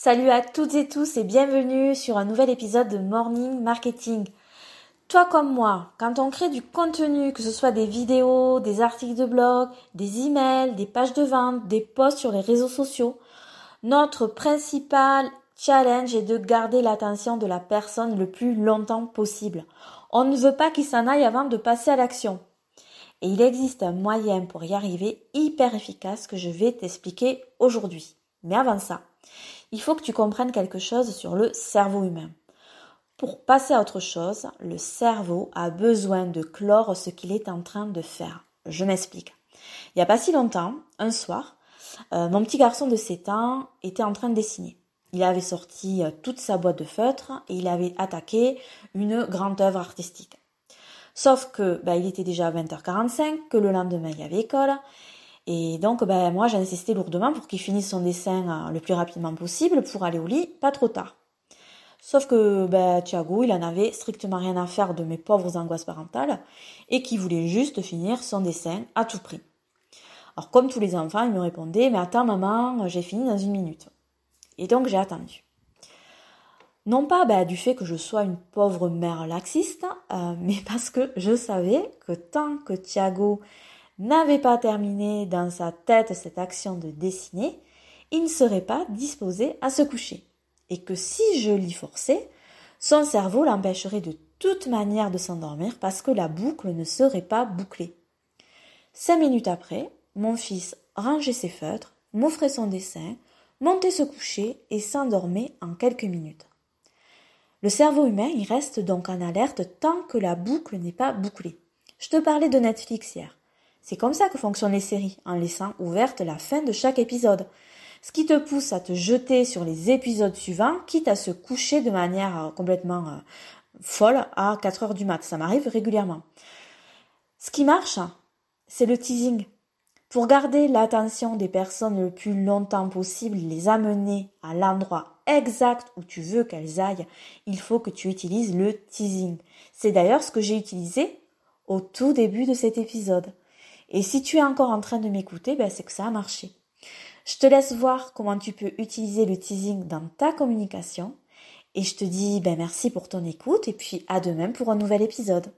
Salut à toutes et tous et bienvenue sur un nouvel épisode de Morning Marketing. Toi comme moi, quand on crée du contenu, que ce soit des vidéos, des articles de blog, des emails, des pages de vente, des posts sur les réseaux sociaux, notre principal challenge est de garder l'attention de la personne le plus longtemps possible. On ne veut pas qu'il s'en aille avant de passer à l'action. Et il existe un moyen pour y arriver hyper efficace que je vais t'expliquer aujourd'hui. Mais avant ça, il faut que tu comprennes quelque chose sur le cerveau humain. Pour passer à autre chose, le cerveau a besoin de clore ce qu'il est en train de faire. Je m'explique. Il n'y a pas si longtemps, un soir, euh, mon petit garçon de 7 ans était en train de dessiner. Il avait sorti euh, toute sa boîte de feutres et il avait attaqué une grande œuvre artistique. Sauf que bah, il était déjà à 20h45, que le lendemain il y avait école et donc, ben, moi, j'ai insisté lourdement pour qu'il finisse son dessin euh, le plus rapidement possible pour aller au lit, pas trop tard. Sauf que ben, Thiago, il en avait strictement rien à faire de mes pauvres angoisses parentales et qui voulait juste finir son dessin à tout prix. Alors, comme tous les enfants, il me répondait, mais attends maman, j'ai fini dans une minute. Et donc, j'ai attendu. Non pas ben, du fait que je sois une pauvre mère laxiste, euh, mais parce que je savais que tant que Thiago n'avait pas terminé dans sa tête cette action de dessiner, il ne serait pas disposé à se coucher. Et que si je l'y forçais, son cerveau l'empêcherait de toute manière de s'endormir parce que la boucle ne serait pas bouclée. Cinq minutes après, mon fils rangeait ses feutres, m'offrait son dessin, montait se coucher et s'endormait en quelques minutes. Le cerveau humain y reste donc en alerte tant que la boucle n'est pas bouclée. Je te parlais de Netflix hier. C'est comme ça que fonctionnent les séries, en laissant ouverte la fin de chaque épisode. Ce qui te pousse à te jeter sur les épisodes suivants, quitte à se coucher de manière euh, complètement euh, folle à 4 heures du mat. Ça m'arrive régulièrement. Ce qui marche, c'est le teasing. Pour garder l'attention des personnes le plus longtemps possible, les amener à l'endroit exact où tu veux qu'elles aillent, il faut que tu utilises le teasing. C'est d'ailleurs ce que j'ai utilisé au tout début de cet épisode. Et si tu es encore en train de m'écouter, ben c'est que ça a marché. Je te laisse voir comment tu peux utiliser le teasing dans ta communication. Et je te dis ben merci pour ton écoute et puis à demain pour un nouvel épisode.